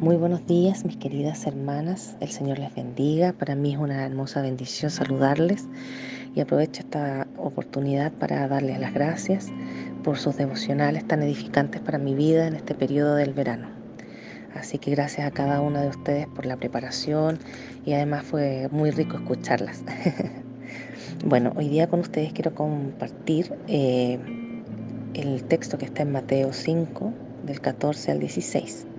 Muy buenos días, mis queridas hermanas. El Señor les bendiga. Para mí es una hermosa bendición saludarles y aprovecho esta oportunidad para darles las gracias por sus devocionales tan edificantes para mi vida en este periodo del verano. Así que gracias a cada una de ustedes por la preparación y además fue muy rico escucharlas. bueno, hoy día con ustedes quiero compartir eh, el texto que está en Mateo 5, del 14 al 16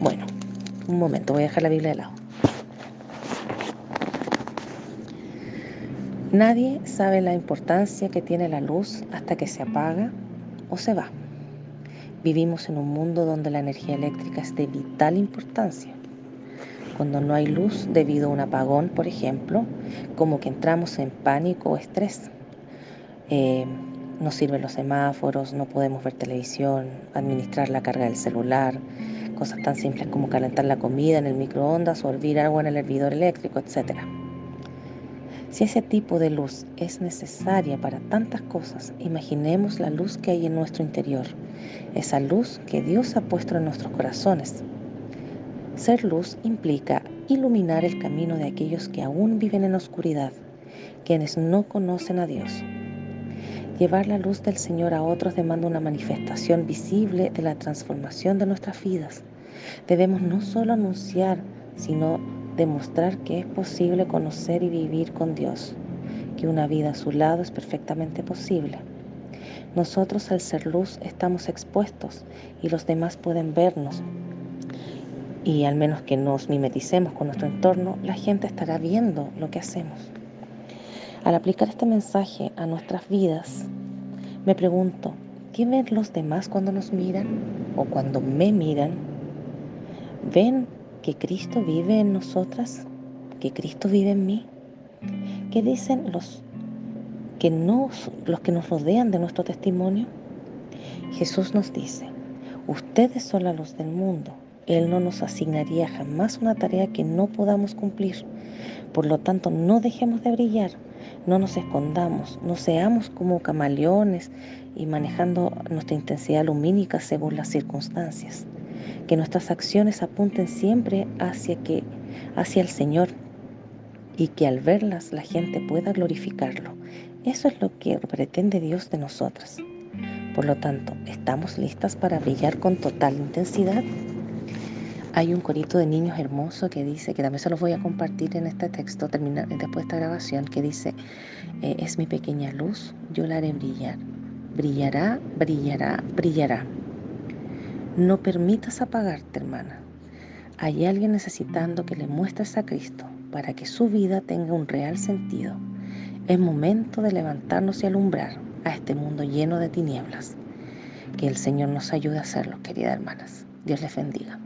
Bueno, un momento, voy a dejar la Biblia de lado. Nadie sabe la importancia que tiene la luz hasta que se apaga o se va. Vivimos en un mundo donde la energía eléctrica es de vital importancia. Cuando no hay luz debido a un apagón, por ejemplo, como que entramos en pánico o estrés. Eh, no sirven los semáforos, no podemos ver televisión, administrar la carga del celular, cosas tan simples como calentar la comida en el microondas o hervir agua en el hervidor eléctrico, etc. Si ese tipo de luz es necesaria para tantas cosas, imaginemos la luz que hay en nuestro interior, esa luz que Dios ha puesto en nuestros corazones. Ser luz implica iluminar el camino de aquellos que aún viven en oscuridad, quienes no conocen a Dios. Llevar la luz del Señor a otros demanda una manifestación visible de la transformación de nuestras vidas. Debemos no solo anunciar, sino demostrar que es posible conocer y vivir con Dios, que una vida a su lado es perfectamente posible. Nosotros al ser luz estamos expuestos y los demás pueden vernos. Y al menos que nos mimeticemos con nuestro entorno, la gente estará viendo lo que hacemos. Al aplicar este mensaje a nuestras vidas, me pregunto, ¿qué ven los demás cuando nos miran o cuando me miran? ¿Ven que Cristo vive en nosotras? ¿Que Cristo vive en mí? ¿Qué dicen los que, nos, los que nos rodean de nuestro testimonio? Jesús nos dice, ustedes son la luz del mundo. Él no nos asignaría jamás una tarea que no podamos cumplir. Por lo tanto, no dejemos de brillar no nos escondamos, no seamos como camaleones y manejando nuestra intensidad lumínica según las circunstancias. Que nuestras acciones apunten siempre hacia, que, hacia el Señor y que al verlas la gente pueda glorificarlo. Eso es lo que pretende Dios de nosotras. Por lo tanto, ¿estamos listas para brillar con total intensidad? Hay un corito de niños hermoso que dice, que también se los voy a compartir en este texto, terminar, después de esta grabación, que dice, eh, es mi pequeña luz, yo la haré brillar. Brillará, brillará, brillará. No permitas apagarte, hermana. Hay alguien necesitando que le muestres a Cristo para que su vida tenga un real sentido. Es momento de levantarnos y alumbrar a este mundo lleno de tinieblas. Que el Señor nos ayude a hacerlo, queridas hermanas. Dios les bendiga.